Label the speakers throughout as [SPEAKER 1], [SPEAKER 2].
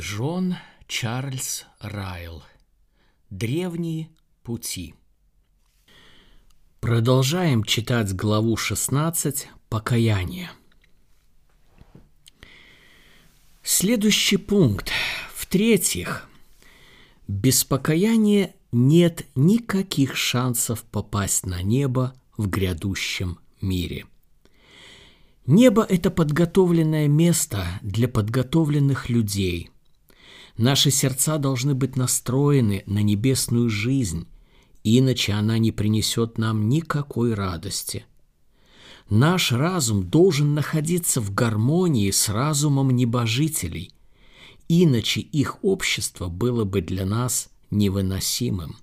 [SPEAKER 1] Джон Чарльз Райл. Древние пути. Продолжаем читать главу 16 «Покаяние». Следующий пункт. В-третьих, без покаяния нет никаких шансов попасть на небо в грядущем мире. Небо – это подготовленное место для подготовленных людей. Наши сердца должны быть настроены на небесную жизнь, иначе она не принесет нам никакой радости. Наш разум должен находиться в гармонии с разумом небожителей, иначе их общество было бы для нас невыносимым.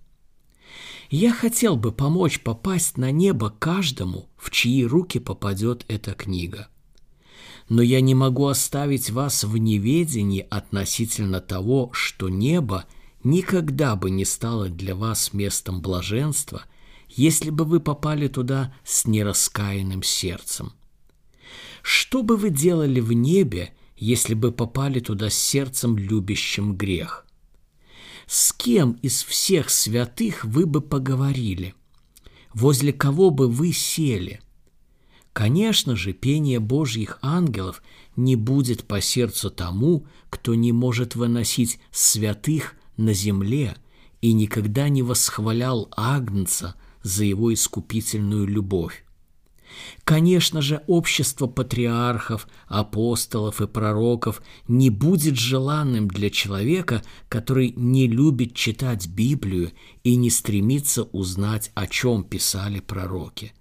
[SPEAKER 1] Я хотел бы помочь попасть на небо каждому, в чьи руки попадет эта книга. Но я не могу оставить вас в неведении относительно того, что небо никогда бы не стало для вас местом блаженства, если бы вы попали туда с нераскаянным сердцем. Что бы вы делали в небе, если бы попали туда с сердцем, любящим грех? С кем из всех святых вы бы поговорили? Возле кого бы вы сели? Конечно же, пение Божьих ангелов не будет по сердцу тому, кто не может выносить святых на земле и никогда не восхвалял Агнца за его искупительную любовь. Конечно же, общество патриархов, апостолов и пророков не будет желанным для человека, который не любит читать Библию и не стремится узнать, о чем писали пророки.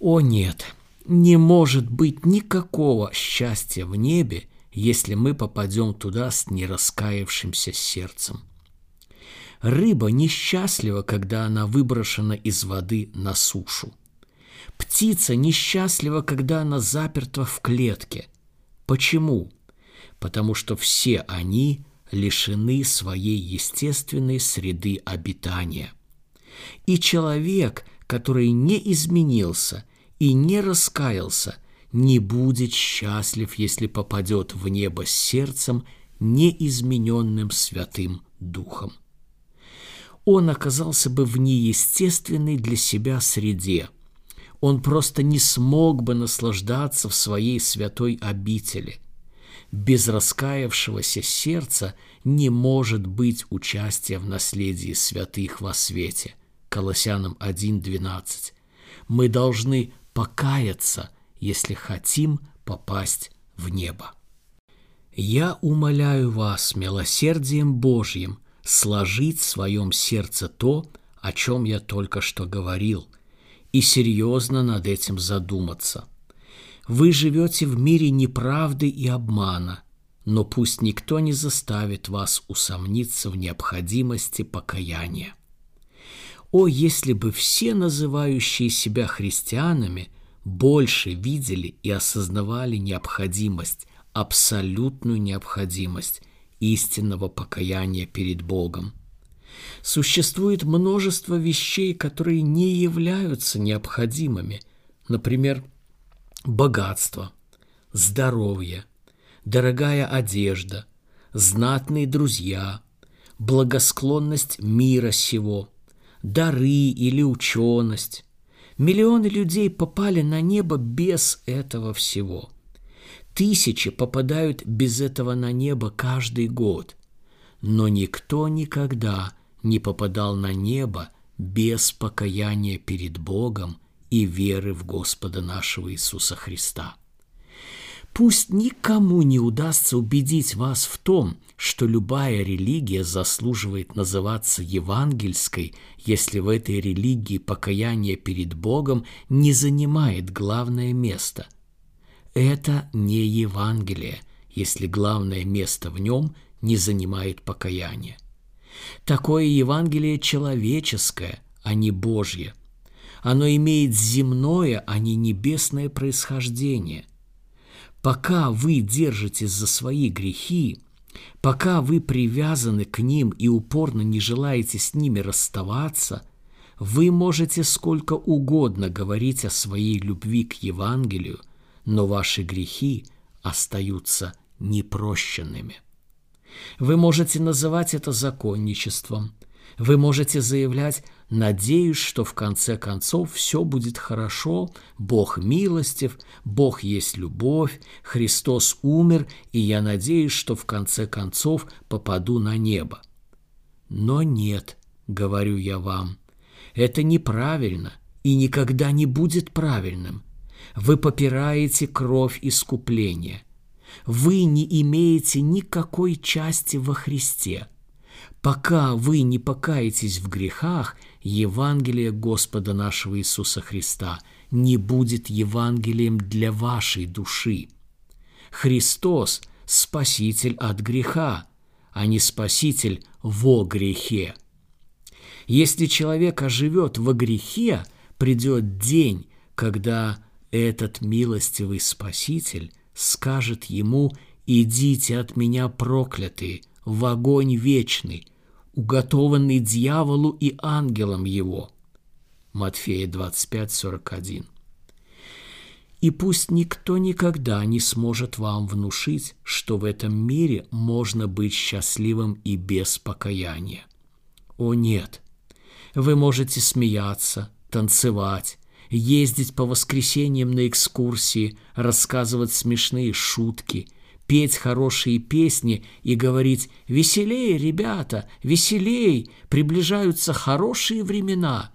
[SPEAKER 1] О нет, не может быть никакого счастья в небе, если мы попадем туда с нераскаявшимся сердцем. Рыба несчастлива, когда она выброшена из воды на сушу. Птица несчастлива, когда она заперта в клетке. Почему? Потому что все они лишены своей естественной среды обитания. И человек, который не изменился и не раскаялся, не будет счастлив, если попадет в небо сердцем, неизмененным Святым Духом. Он оказался бы в неестественной для себя среде – он просто не смог бы наслаждаться в своей святой обители. Без раскаявшегося сердца не может быть участия в наследии святых во свете. Колоссянам 1.12. Мы должны покаяться, если хотим попасть в небо. Я умоляю вас милосердием Божьим сложить в своем сердце то, о чем я только что говорил – и серьезно над этим задуматься. Вы живете в мире неправды и обмана, но пусть никто не заставит вас усомниться в необходимости покаяния. О, если бы все называющие себя христианами больше видели и осознавали необходимость, абсолютную необходимость истинного покаяния перед Богом – Существует множество вещей, которые не являются необходимыми. Например, богатство, здоровье, дорогая одежда, знатные друзья, благосклонность мира сего, дары или ученость. Миллионы людей попали на небо без этого всего. Тысячи попадают без этого на небо каждый год. Но никто никогда не попадал на небо без покаяния перед Богом и веры в Господа нашего Иисуса Христа. Пусть никому не удастся убедить вас в том, что любая религия заслуживает называться евангельской, если в этой религии покаяние перед Богом не занимает главное место. Это не Евангелие, если главное место в нем не занимает покаяние. Такое Евангелие человеческое, а не Божье. Оно имеет земное, а не небесное происхождение. Пока вы держитесь за свои грехи, пока вы привязаны к ним и упорно не желаете с ними расставаться, вы можете сколько угодно говорить о своей любви к Евангелию, но ваши грехи остаются непрощенными. Вы можете называть это законничеством. Вы можете заявлять «надеюсь, что в конце концов все будет хорошо, Бог милостив, Бог есть любовь, Христос умер, и я надеюсь, что в конце концов попаду на небо». Но нет, говорю я вам, это неправильно и никогда не будет правильным. Вы попираете кровь искупления. Вы не имеете никакой части во Христе. Пока вы не покаетесь в грехах, Евангелие Господа нашего Иисуса Христа не будет Евангелием для вашей души. Христос – Спаситель от греха, а не Спаситель во грехе. Если человек оживет во грехе, придет день, когда этот милостивый Спаситель скажет ему «Идите от меня, проклятые, в огонь вечный, уготованный дьяволу и ангелам его». Матфея 25, 41. И пусть никто никогда не сможет вам внушить, что в этом мире можно быть счастливым и без покаяния. О нет! Вы можете смеяться, танцевать, ездить по воскресеньям на экскурсии, рассказывать смешные шутки, петь хорошие песни и говорить «Веселей, ребята, веселей, приближаются хорошие времена».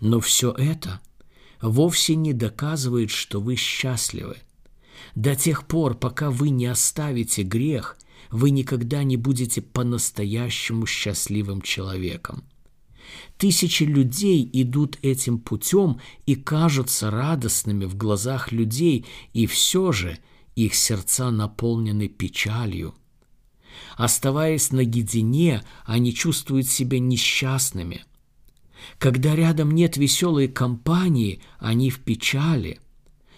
[SPEAKER 1] Но все это – вовсе не доказывает, что вы счастливы. До тех пор, пока вы не оставите грех, вы никогда не будете по-настоящему счастливым человеком. Тысячи людей идут этим путем и кажутся радостными в глазах людей, и все же их сердца наполнены печалью. Оставаясь наедине, они чувствуют себя несчастными – когда рядом нет веселой компании, они в печали.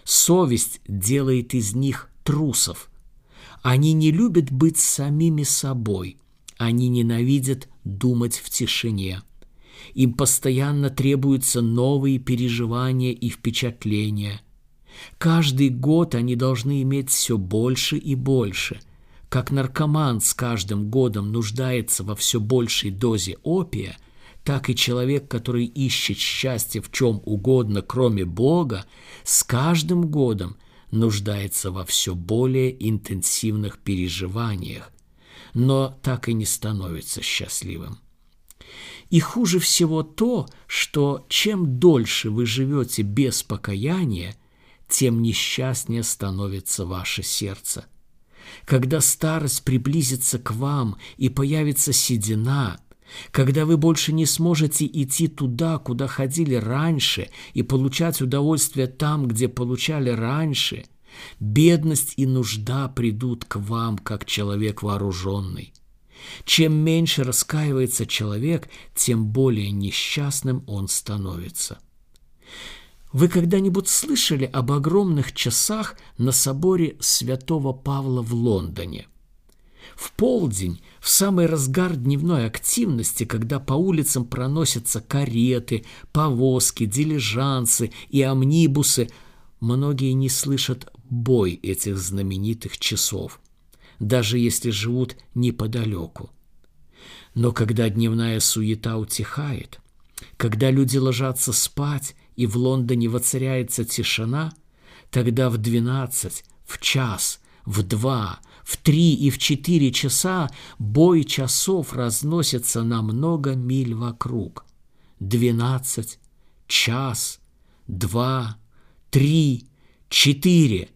[SPEAKER 1] Совесть делает из них трусов. Они не любят быть самими собой. Они ненавидят думать в тишине. Им постоянно требуются новые переживания и впечатления. Каждый год они должны иметь все больше и больше. Как наркоман с каждым годом нуждается во все большей дозе опия – так и человек, который ищет счастье в чем угодно, кроме Бога, с каждым годом нуждается во все более интенсивных переживаниях, но так и не становится счастливым. И хуже всего то, что чем дольше вы живете без покаяния, тем несчастнее становится ваше сердце. Когда старость приблизится к вам и появится седина – когда вы больше не сможете идти туда, куда ходили раньше, и получать удовольствие там, где получали раньше, бедность и нужда придут к вам, как человек вооруженный. Чем меньше раскаивается человек, тем более несчастным он становится. Вы когда-нибудь слышали об огромных часах на соборе святого Павла в Лондоне? В полдень, в самый разгар дневной активности, когда по улицам проносятся кареты, повозки, дилижансы и амнибусы, многие не слышат бой этих знаменитых часов, даже если живут неподалеку. Но когда дневная суета утихает, когда люди ложатся спать и в Лондоне воцаряется тишина, тогда в двенадцать, в час, в два – в три и в четыре часа бой часов разносится на много миль вокруг. Двенадцать, час, два, три, четыре.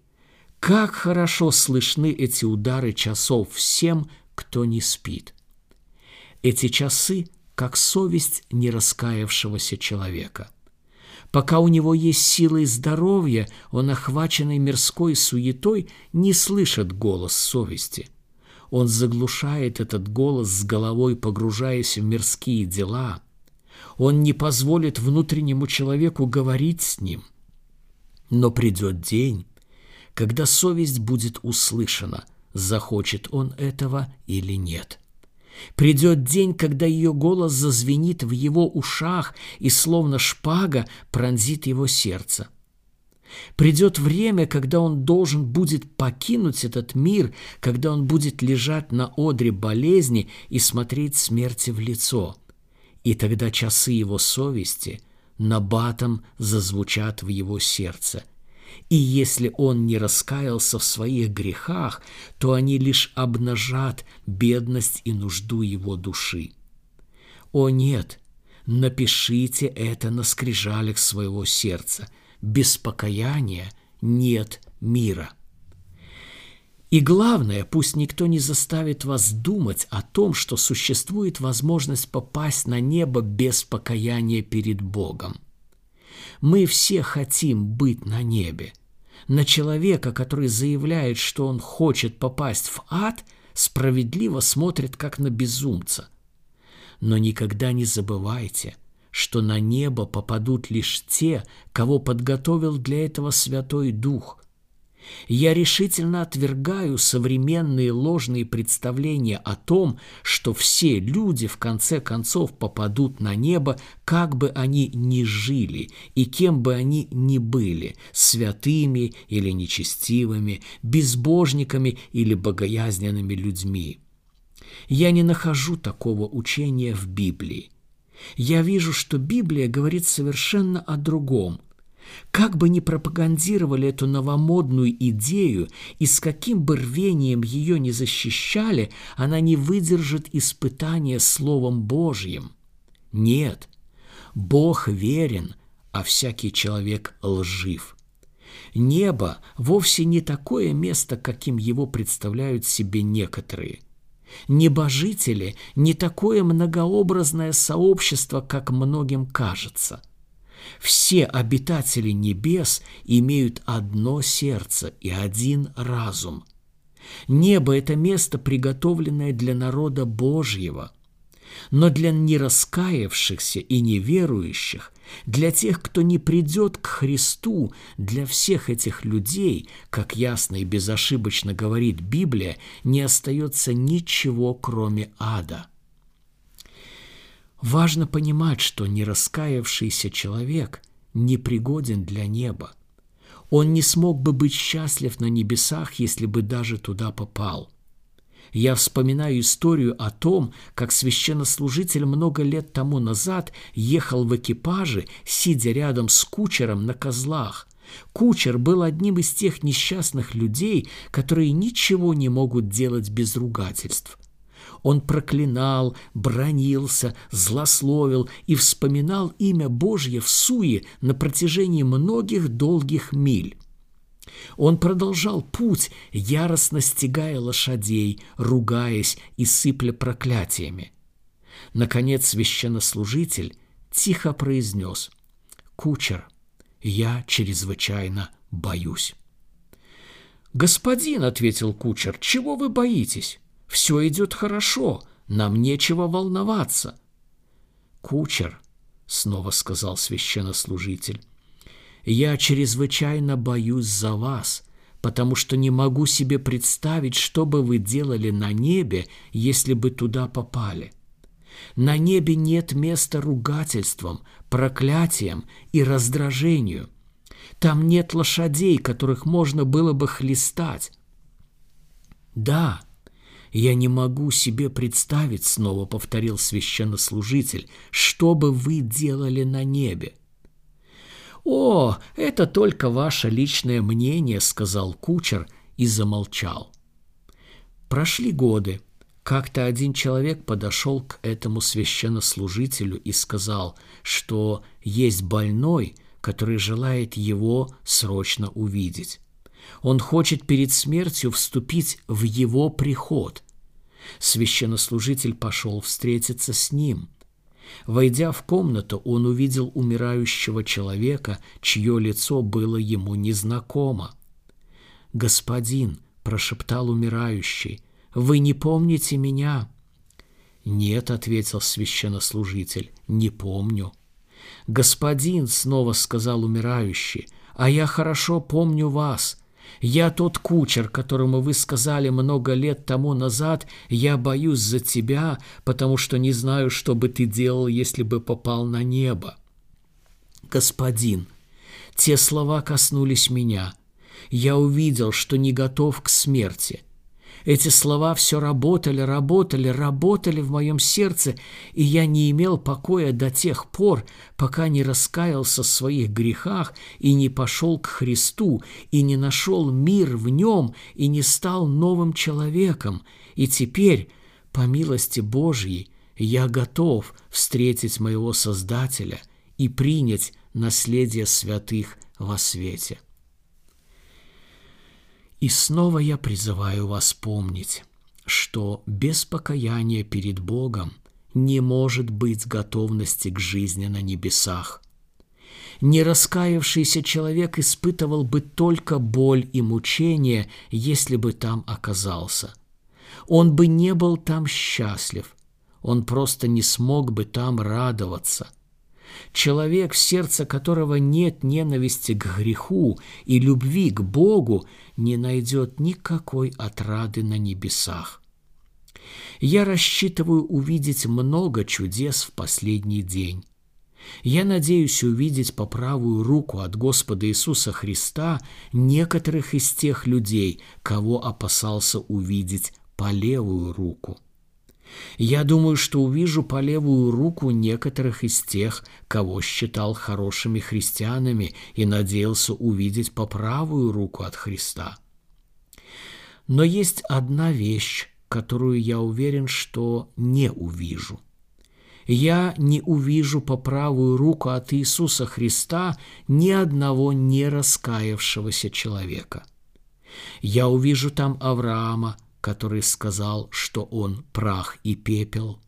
[SPEAKER 1] Как хорошо слышны эти удары часов всем, кто не спит. Эти часы, как совесть нераскаявшегося человека – Пока у него есть силы и здоровье, он, охваченный мирской суетой, не слышит голос совести. Он заглушает этот голос с головой, погружаясь в мирские дела. Он не позволит внутреннему человеку говорить с ним. Но придет день, когда совесть будет услышана, захочет он этого или нет. Придет день, когда ее голос зазвенит в его ушах и словно шпага пронзит его сердце. Придет время, когда он должен будет покинуть этот мир, когда он будет лежать на одре болезни и смотреть смерти в лицо. И тогда часы его совести набатом зазвучат в его сердце. И если он не раскаялся в своих грехах, то они лишь обнажат бедность и нужду его души. О нет, напишите это на скрижалях своего сердца – без покаяния нет мира. И главное, пусть никто не заставит вас думать о том, что существует возможность попасть на небо без покаяния перед Богом. Мы все хотим быть на небе. На человека, который заявляет, что он хочет попасть в ад, справедливо смотрит как на безумца. Но никогда не забывайте – что на небо попадут лишь те, кого подготовил для этого Святой Дух. Я решительно отвергаю современные ложные представления о том, что все люди в конце концов попадут на небо, как бы они ни жили и кем бы они ни были, святыми или нечестивыми, безбожниками или богоязненными людьми. Я не нахожу такого учения в Библии я вижу, что Библия говорит совершенно о другом. Как бы ни пропагандировали эту новомодную идею и с каким бы рвением ее не защищали, она не выдержит испытания Словом Божьим. Нет, Бог верен, а всякий человек лжив. Небо вовсе не такое место, каким его представляют себе некоторые. Небожители – не такое многообразное сообщество, как многим кажется. Все обитатели небес имеют одно сердце и один разум. Небо – это место, приготовленное для народа Божьего – но для нераскаявшихся и неверующих, для тех, кто не придет к Христу, для всех этих людей, как ясно и безошибочно говорит Библия, не остается ничего, кроме ада. Важно понимать, что нераскаявшийся человек непригоден для неба. Он не смог бы быть счастлив на небесах, если бы даже туда попал – я вспоминаю историю о том, как священнослужитель много лет тому назад ехал в экипаже, сидя рядом с кучером на козлах. Кучер был одним из тех несчастных людей, которые ничего не могут делать без ругательств. Он проклинал, бронился, злословил и вспоминал имя Божье в суе на протяжении многих долгих миль. Он продолжал путь, яростно стегая лошадей, ругаясь и сыпля проклятиями. Наконец священнослужитель тихо произнес «Кучер, я чрезвычайно боюсь». «Господин», — ответил кучер, — «чего вы боитесь? Все идет хорошо, нам нечего волноваться». «Кучер», — снова сказал священнослужитель, я чрезвычайно боюсь за вас, потому что не могу себе представить, что бы вы делали на небе, если бы туда попали. На небе нет места ругательствам, проклятиям и раздражению. Там нет лошадей, которых можно было бы хлестать. Да, я не могу себе представить, снова повторил священнослужитель, что бы вы делали на небе. «О, это только ваше личное мнение», — сказал кучер и замолчал. Прошли годы. Как-то один человек подошел к этому священнослужителю и сказал, что есть больной, который желает его срочно увидеть. Он хочет перед смертью вступить в его приход. Священнослужитель пошел встретиться с ним. Войдя в комнату, он увидел умирающего человека, чье лицо было ему незнакомо. «Господин», — прошептал умирающий, — «вы не помните меня?» «Нет», — ответил священнослужитель, — «не помню». «Господин», — снова сказал умирающий, — «а я хорошо помню вас. Я тот кучер, которому вы сказали много лет тому назад, я боюсь за тебя, потому что не знаю, что бы ты делал, если бы попал на небо. Господин, Те слова коснулись меня. Я увидел, что не готов к смерти. Эти слова все работали, работали, работали в моем сердце, и я не имел покоя до тех пор, пока не раскаялся в своих грехах и не пошел к Христу, и не нашел мир в нем, и не стал новым человеком. И теперь, по милости Божьей, я готов встретить моего Создателя и принять наследие святых во свете. И снова я призываю вас помнить, что без покаяния перед Богом не может быть готовности к жизни на небесах. Не раскаявшийся человек испытывал бы только боль и мучение, если бы там оказался. Он бы не был там счастлив, он просто не смог бы там радоваться. Человек, в сердце которого нет ненависти к греху и любви к Богу, не найдет никакой отрады на небесах. Я рассчитываю увидеть много чудес в последний день. Я надеюсь увидеть по правую руку от Господа Иисуса Христа некоторых из тех людей, кого опасался увидеть по левую руку – я думаю, что увижу по левую руку некоторых из тех, кого считал хорошими христианами и надеялся увидеть по правую руку от Христа. Но есть одна вещь, которую я уверен, что не увижу. Я не увижу по правую руку от Иисуса Христа ни одного не раскаявшегося человека. Я увижу там Авраама, который сказал, что он прах и пепел.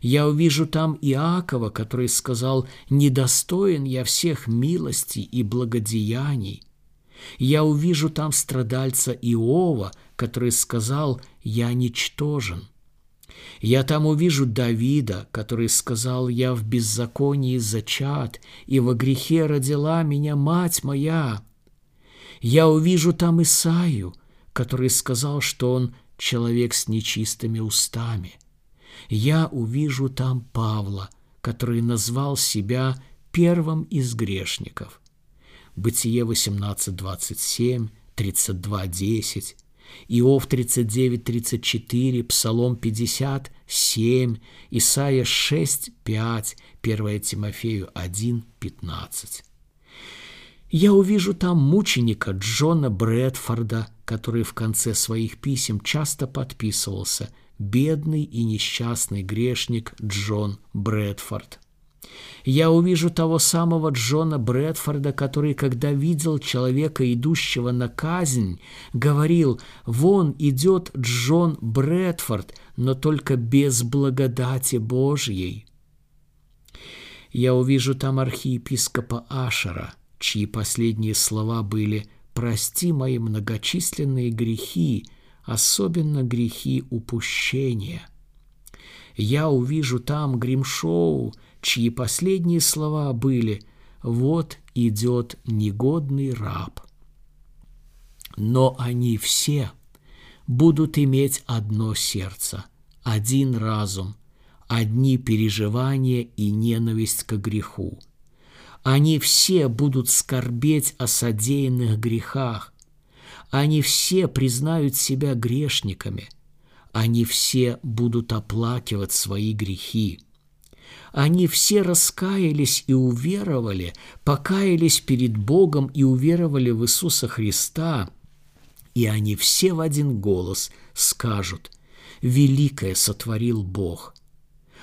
[SPEAKER 1] Я увижу там Иакова, который сказал, «Недостоин я всех милостей и благодеяний». Я увижу там страдальца Иова, который сказал, «Я ничтожен». Я там увижу Давида, который сказал, «Я в беззаконии зачат, и во грехе родила меня мать моя». Я увижу там Исаию, который сказал, что он человек с нечистыми устами. Я увижу там Павла, который назвал себя первым из грешников. Бытие 18.27, 32.10, Иов 39.34, Псалом 57, Исайя 6.5, 1 Тимофею 1.15. Я увижу там мученика Джона Брэдфорда, который в конце своих писем часто подписывался «Бедный и несчастный грешник Джон Брэдфорд». Я увижу того самого Джона Брэдфорда, который, когда видел человека, идущего на казнь, говорил «Вон идет Джон Брэдфорд, но только без благодати Божьей». Я увижу там архиепископа Ашера – чьи последние слова были «Прости мои многочисленные грехи, особенно грехи упущения». Я увижу там Гримшоу, чьи последние слова были «Вот идет негодный раб». Но они все будут иметь одно сердце, один разум, одни переживания и ненависть к греху – они все будут скорбеть о содеянных грехах. Они все признают себя грешниками. Они все будут оплакивать свои грехи. Они все раскаялись и уверовали, покаялись перед Богом и уверовали в Иисуса Христа, и они все в один голос скажут «Великое сотворил Бог».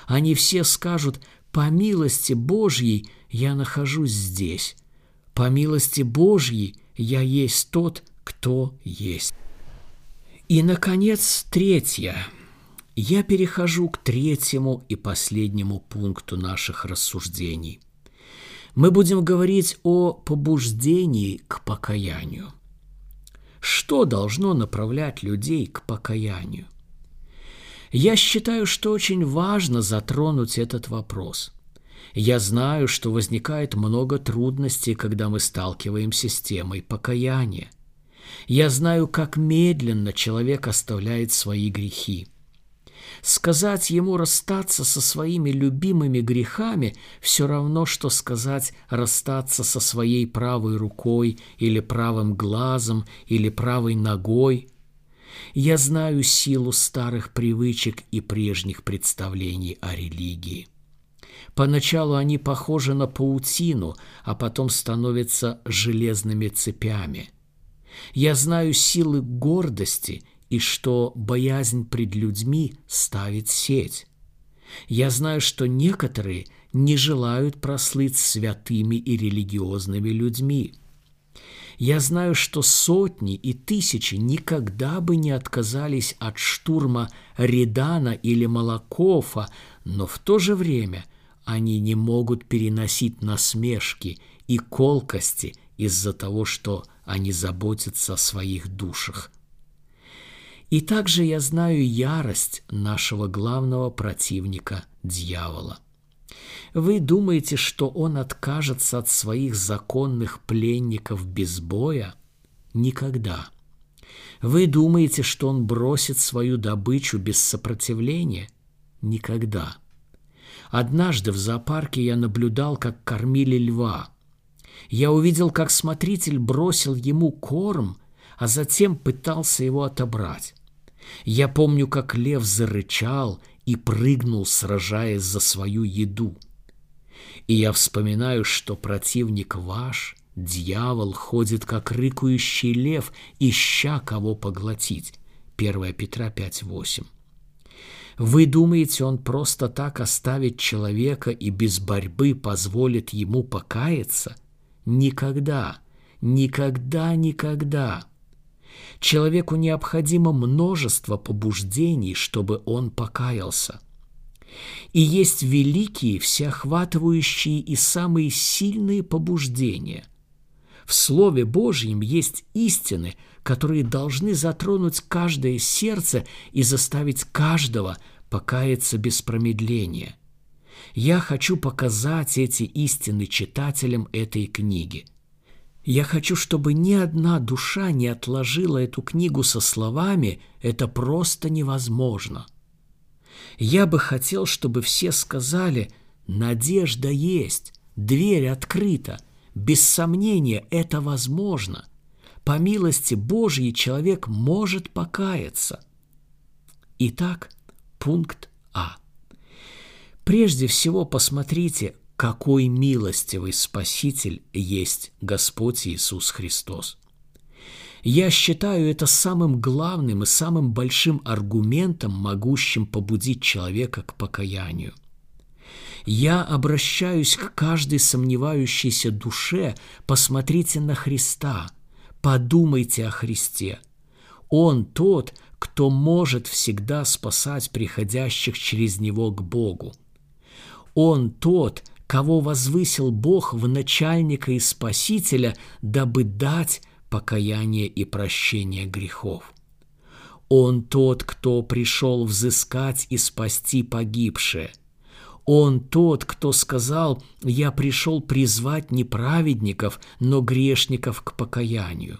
[SPEAKER 1] Они все скажут «По милости Божьей я нахожусь здесь. По милости Божьей я есть тот, кто есть. И, наконец, третье. Я перехожу к третьему и последнему пункту наших рассуждений. Мы будем говорить о побуждении к покаянию. Что должно направлять людей к покаянию? Я считаю, что очень важно затронуть этот вопрос. Я знаю, что возникает много трудностей, когда мы сталкиваемся с темой покаяния. Я знаю, как медленно человек оставляет свои грехи. Сказать ему расстаться со своими любимыми грехами все равно, что сказать расстаться со своей правой рукой или правым глазом или правой ногой. Я знаю силу старых привычек и прежних представлений о религии. Поначалу они похожи на паутину, а потом становятся железными цепями. Я знаю силы гордости и что боязнь пред людьми ставит сеть. Я знаю, что некоторые не желают прослыть святыми и религиозными людьми. Я знаю, что сотни и тысячи никогда бы не отказались от штурма Редана или Молокофа, но в то же время они не могут переносить насмешки и колкости из-за того, что они заботятся о своих душах. И также я знаю ярость нашего главного противника – дьявола. Вы думаете, что он откажется от своих законных пленников без боя? Никогда. Вы думаете, что он бросит свою добычу без сопротивления? Никогда. Однажды в зоопарке я наблюдал, как кормили льва. Я увидел, как смотритель бросил ему корм, а затем пытался его отобрать. Я помню, как лев зарычал и прыгнул, сражаясь за свою еду. И я вспоминаю, что противник ваш, дьявол, ходит как рыкающий лев, ища кого поглотить. 1 Петра 5.8. Вы думаете, он просто так оставит человека и без борьбы позволит ему покаяться? Никогда, никогда, никогда. Человеку необходимо множество побуждений, чтобы он покаялся. И есть великие, всеохватывающие и самые сильные побуждения. В Слове Божьем есть истины, которые должны затронуть каждое сердце и заставить каждого покаяться без промедления. Я хочу показать эти истины читателям этой книги – я хочу, чтобы ни одна душа не отложила эту книгу со словами «это просто невозможно». Я бы хотел, чтобы все сказали «надежда есть, дверь открыта, без сомнения это возможно». По милости Божьей человек может покаяться. Итак, пункт А. Прежде всего посмотрите, какой милостивый Спаситель есть Господь Иисус Христос. Я считаю это самым главным и самым большим аргументом, могущим побудить человека к покаянию. Я обращаюсь к каждой сомневающейся душе, посмотрите на Христа, подумайте о Христе. Он тот, кто может всегда спасать приходящих через Него к Богу. Он тот, кого возвысил Бог в начальника и спасителя, дабы дать покаяние и прощение грехов. Он тот, кто пришел взыскать и спасти погибшее. Он тот, кто сказал, «Я пришел призвать не праведников, но грешников к покаянию».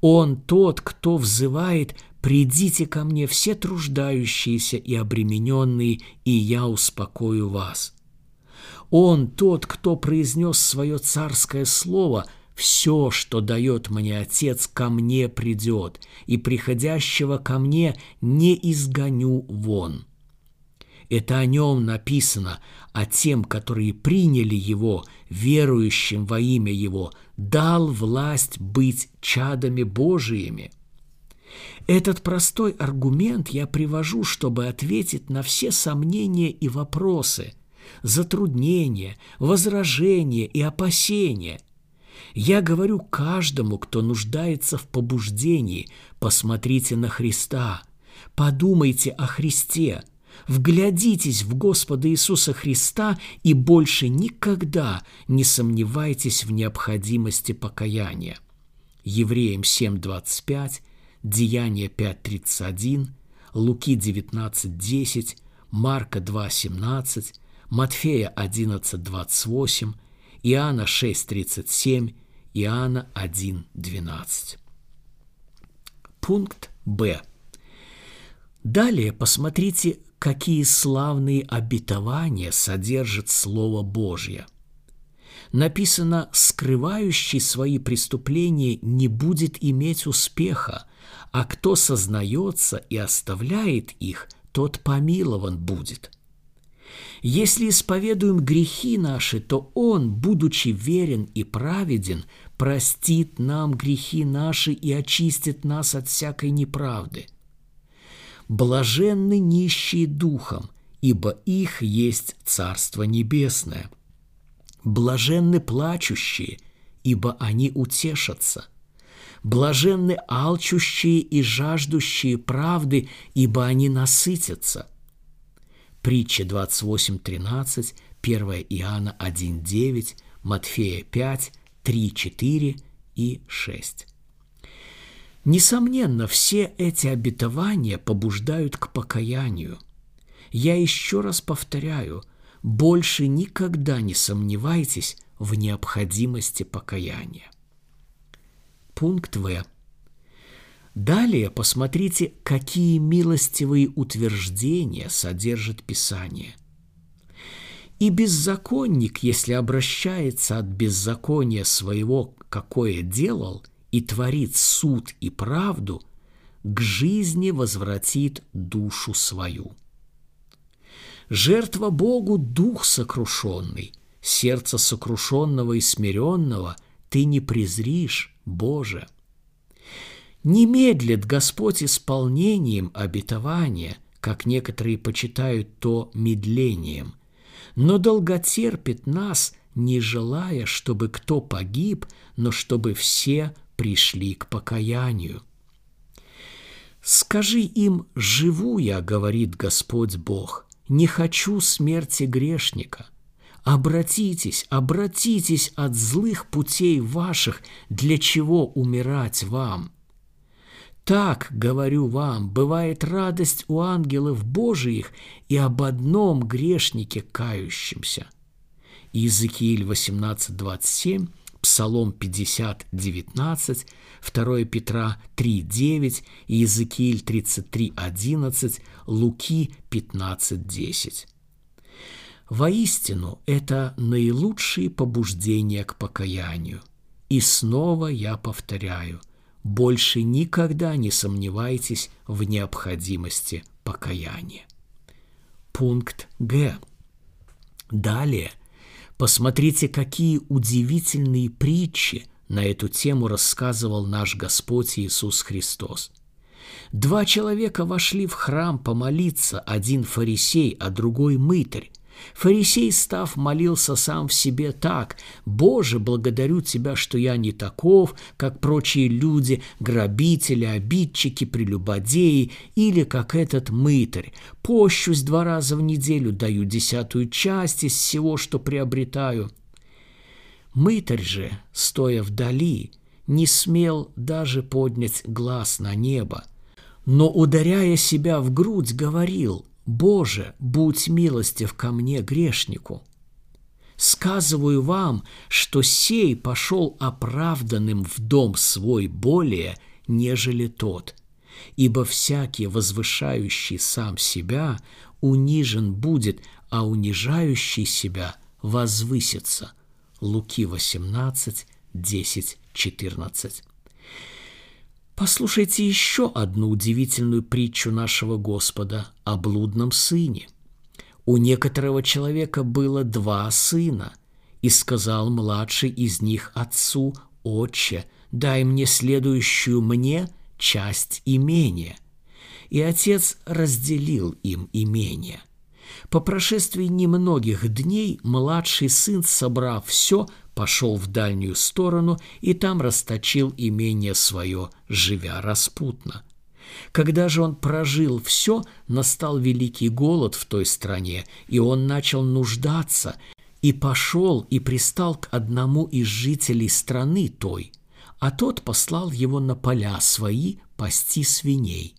[SPEAKER 1] Он тот, кто взывает «Придите ко мне все труждающиеся и обремененные, и я успокою вас». Он тот, кто произнес свое царское слово «Все, что дает мне Отец, ко мне придет, и приходящего ко мне не изгоню вон». Это о нем написано, а тем, которые приняли его, верующим во имя его, дал власть быть чадами Божиими. Этот простой аргумент я привожу, чтобы ответить на все сомнения и вопросы – затруднения, возражения и опасения. Я говорю каждому, кто нуждается в побуждении, посмотрите на Христа, подумайте о Христе, вглядитесь в Господа Иисуса Христа и больше никогда не сомневайтесь в необходимости покаяния. Евреям 7.25, Деяния 5.31, Луки 19.10, Марка 2.17, Матфея 11.28, Иоанна 6.37, Иоанна 1.12. Пункт Б. Далее посмотрите, какие славные обетования содержит Слово Божье. Написано, скрывающий свои преступления не будет иметь успеха, а кто сознается и оставляет их, тот помилован будет. Если исповедуем грехи наши, то Он, будучи верен и праведен, простит нам грехи наши и очистит нас от всякой неправды. Блаженны нищие духом, ибо их есть Царство Небесное. Блаженны плачущие, ибо они утешатся. Блаженны алчущие и жаждущие правды, ибо они насытятся. Притча 28.13, 1 Иоанна 1.9, Матфея 5, 3, 4 и 6. Несомненно, все эти обетования побуждают к покаянию. Я еще раз повторяю, больше никогда не сомневайтесь в необходимости покаяния. Пункт В. Далее посмотрите, какие милостивые утверждения содержит Писание. И беззаконник, если обращается от беззакония своего, какое делал, и творит суд и правду, к жизни возвратит душу свою. Жертва Богу – дух сокрушенный, сердце сокрушенного и смиренного ты не презришь, Боже – не медлит Господь исполнением обетования, как некоторые почитают то медлением, но долготерпит нас, не желая, чтобы кто погиб, но чтобы все пришли к покаянию. «Скажи им, живу я, — говорит Господь Бог, — не хочу смерти грешника. Обратитесь, обратитесь от злых путей ваших, для чего умирать вам?» Так, говорю вам, бывает радость у ангелов Божиих и об одном грешнике кающемся. Иезекииль 18.27, Псалом 50.19, 2 Петра 3.9, Иезекииль 33.11, Луки 15.10. Воистину, это наилучшие побуждения к покаянию. И снова я повторяю – больше никогда не сомневайтесь в необходимости покаяния. Пункт Г. Далее посмотрите, какие удивительные притчи на эту тему рассказывал наш Господь Иисус Христос. Два человека вошли в храм помолиться, один фарисей, а другой мытарь. Фарисей, став, молился сам в себе так, «Боже, благодарю Тебя, что я не таков, как прочие люди, грабители, обидчики, прелюбодеи, или как этот мытарь. Пощусь два раза в неделю, даю десятую часть из всего, что приобретаю». Мытарь же, стоя вдали, не смел даже поднять глаз на небо, но, ударяя себя в грудь, говорил – Боже, будь милостив ко мне, грешнику. Сказываю вам, что сей пошел оправданным в дом свой более, нежели тот, ибо всякий, возвышающий сам себя, унижен будет, а унижающий себя возвысится. Луки 18, 10, 14. Послушайте еще одну удивительную притчу нашего Господа о блудном сыне. У некоторого человека было два сына, и сказал младший из них отцу, «Отче, дай мне следующую мне часть имения». И отец разделил им имение. По прошествии немногих дней младший сын, собрав все, пошел в дальнюю сторону и там расточил имение свое, живя распутно. Когда же он прожил все, настал великий голод в той стране, и он начал нуждаться, и пошел и пристал к одному из жителей страны той, а тот послал его на поля свои пасти свиней.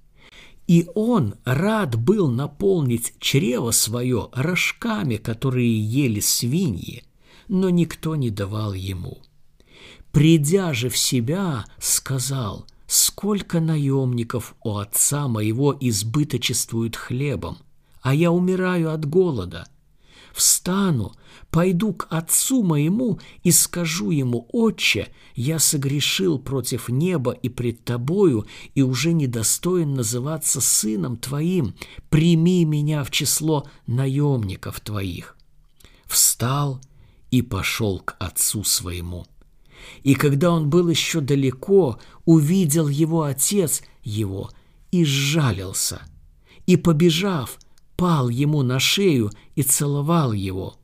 [SPEAKER 1] И он рад был наполнить чрево свое рожками, которые ели свиньи, но никто не давал ему. Придя же в себя, сказал, «Сколько наемников у отца моего избыточествуют хлебом, а я умираю от голода. Встану, пойду к отцу моему и скажу ему, «Отче, я согрешил против неба и пред тобою, и уже недостоин называться сыном твоим. Прими меня в число наемников твоих». Встал и пошел к отцу своему. И когда он был еще далеко, увидел его отец его и сжалился, и, побежав, пал ему на шею и целовал его.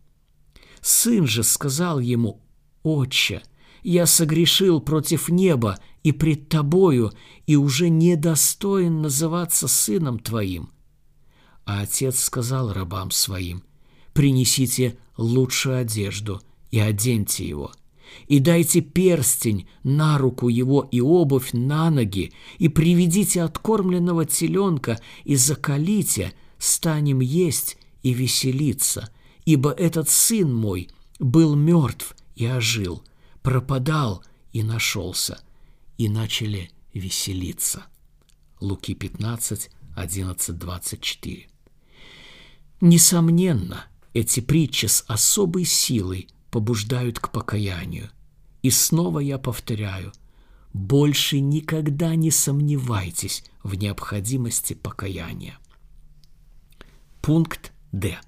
[SPEAKER 1] Сын же сказал ему, «Отче, я согрешил против неба и пред тобою, и уже недостоин называться сыном твоим». А отец сказал рабам своим, «Принесите лучшую одежду и оденьте его, и дайте перстень на руку его и обувь на ноги, и приведите откормленного теленка и закалите, станем есть и веселиться, ибо этот сын мой был мертв и ожил, пропадал и нашелся, и начали веселиться. Луки 15, 11, 24. Несомненно, эти притчи с особой силой побуждают к покаянию. И снова я повторяю, больше никогда не сомневайтесь в необходимости покаяния. Пункт Д.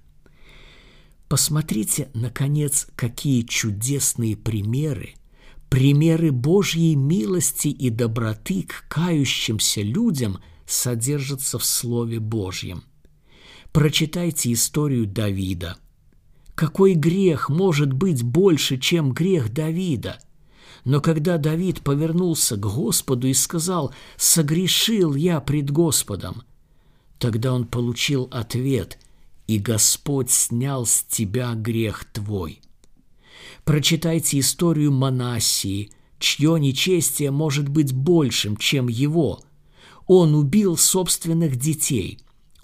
[SPEAKER 1] Посмотрите, наконец, какие чудесные примеры, примеры Божьей милости и доброты к кающимся людям содержатся в Слове Божьем. Прочитайте историю Давида. Какой грех может быть больше, чем грех Давида? Но когда Давид повернулся к Господу и сказал «Согрешил я пред Господом», Тогда он получил ответ, и Господь снял с тебя грех твой. Прочитайте историю Манасии, чье нечестие может быть большим, чем его. Он убил собственных детей.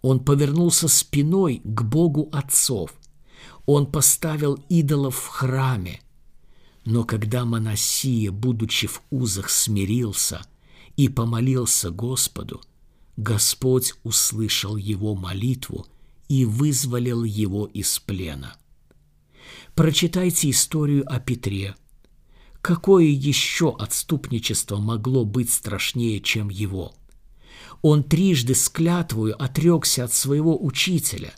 [SPEAKER 1] Он повернулся спиной к Богу отцов. Он поставил идолов в храме. Но когда Манасия, будучи в узах, смирился и помолился Господу – Господь услышал его молитву и вызволил его из плена. Прочитайте историю о Петре. Какое еще отступничество могло быть страшнее, чем его? Он трижды с клятвою отрекся от своего учителя.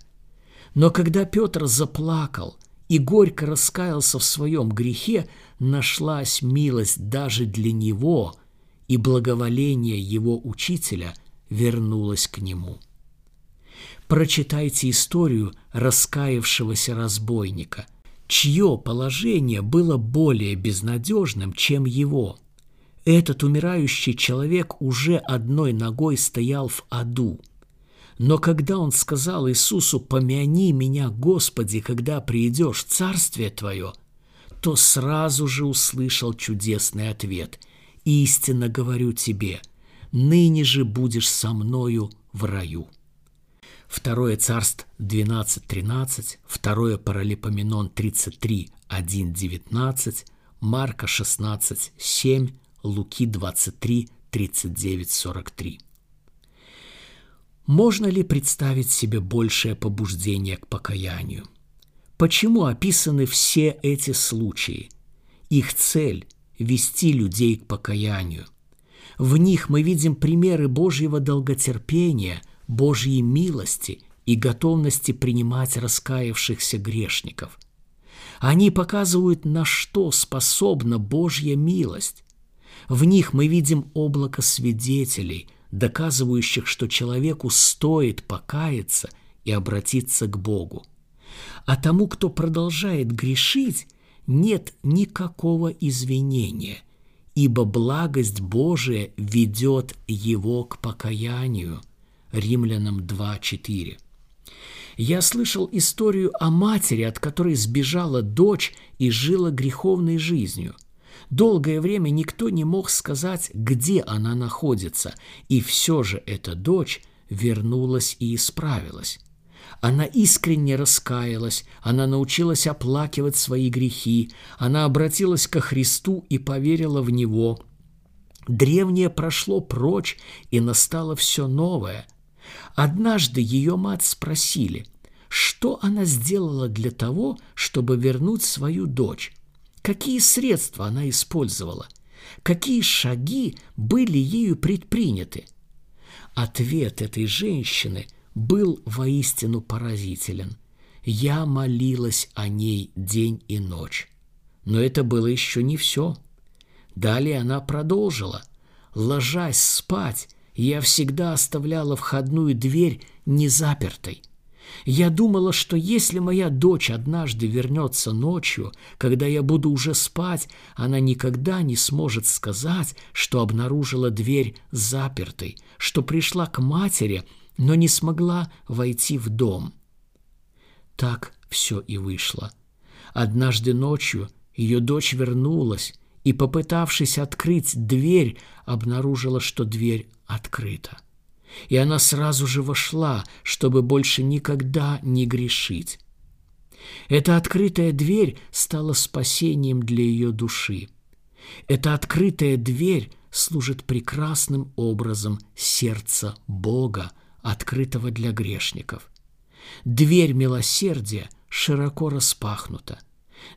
[SPEAKER 1] Но когда Петр заплакал и горько раскаялся в своем грехе, нашлась милость даже для него, и благоволение его учителя – вернулась к нему. Прочитайте историю раскаявшегося разбойника, чье положение было более безнадежным, чем его. Этот умирающий человек уже одной ногой стоял в аду. Но когда он сказал Иисусу «Помяни меня, Господи, когда придешь Царствие Твое», то сразу же услышал чудесный ответ «Истинно говорю тебе, ныне же будешь со мною в раю». Второе царство 12.13, второе Паралипоменон 33, 1, 19, Марка 16, 7, Луки 23, 39, 43. Можно ли представить себе большее побуждение к покаянию? Почему описаны все эти случаи? Их цель – вести людей к покаянию – в них мы видим примеры Божьего долготерпения, Божьей милости и готовности принимать раскаявшихся грешников. Они показывают, на что способна Божья милость. В них мы видим облако свидетелей, доказывающих, что человеку стоит покаяться и обратиться к Богу. А тому, кто продолжает грешить, нет никакого извинения – ибо благость Божия ведет его к покаянию. Римлянам 2.4. Я слышал историю о матери, от которой сбежала дочь и жила греховной жизнью. Долгое время никто не мог сказать, где она находится, и все же эта дочь вернулась и исправилась. Она искренне раскаялась, она научилась оплакивать свои грехи, она обратилась ко Христу и поверила в Него. Древнее прошло прочь, и настало все новое. Однажды ее мать спросили, что она сделала для того, чтобы вернуть свою дочь, какие средства она использовала, какие шаги были ею предприняты. Ответ этой женщины был воистину поразителен. Я молилась о ней день и ночь. Но это было еще не все. Далее она продолжила. Ложась спать, я всегда оставляла входную дверь незапертой. Я думала, что если моя дочь однажды вернется ночью, когда я буду уже спать, она никогда не сможет сказать, что обнаружила дверь запертой, что пришла к матери, но не смогла войти в дом. Так все и вышло. Однажды ночью ее дочь вернулась и, попытавшись открыть дверь, обнаружила, что дверь открыта. И она сразу же вошла, чтобы больше никогда не грешить. Эта открытая дверь стала спасением для ее души. Эта открытая дверь служит прекрасным образом сердца Бога, открытого для грешников. Дверь милосердия широко распахнута.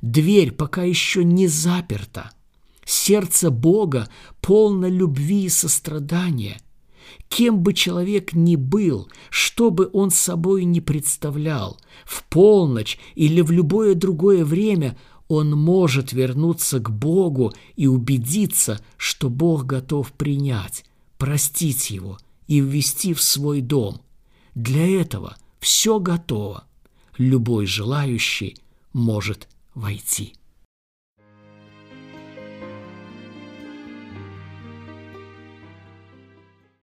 [SPEAKER 1] Дверь пока еще не заперта. Сердце Бога полно любви и сострадания. Кем бы человек ни был, что бы он собой ни представлял, в полночь или в любое другое время он может вернуться к Богу и убедиться, что Бог готов принять, простить его и ввести в свой дом. Для этого все готово. Любой желающий может войти.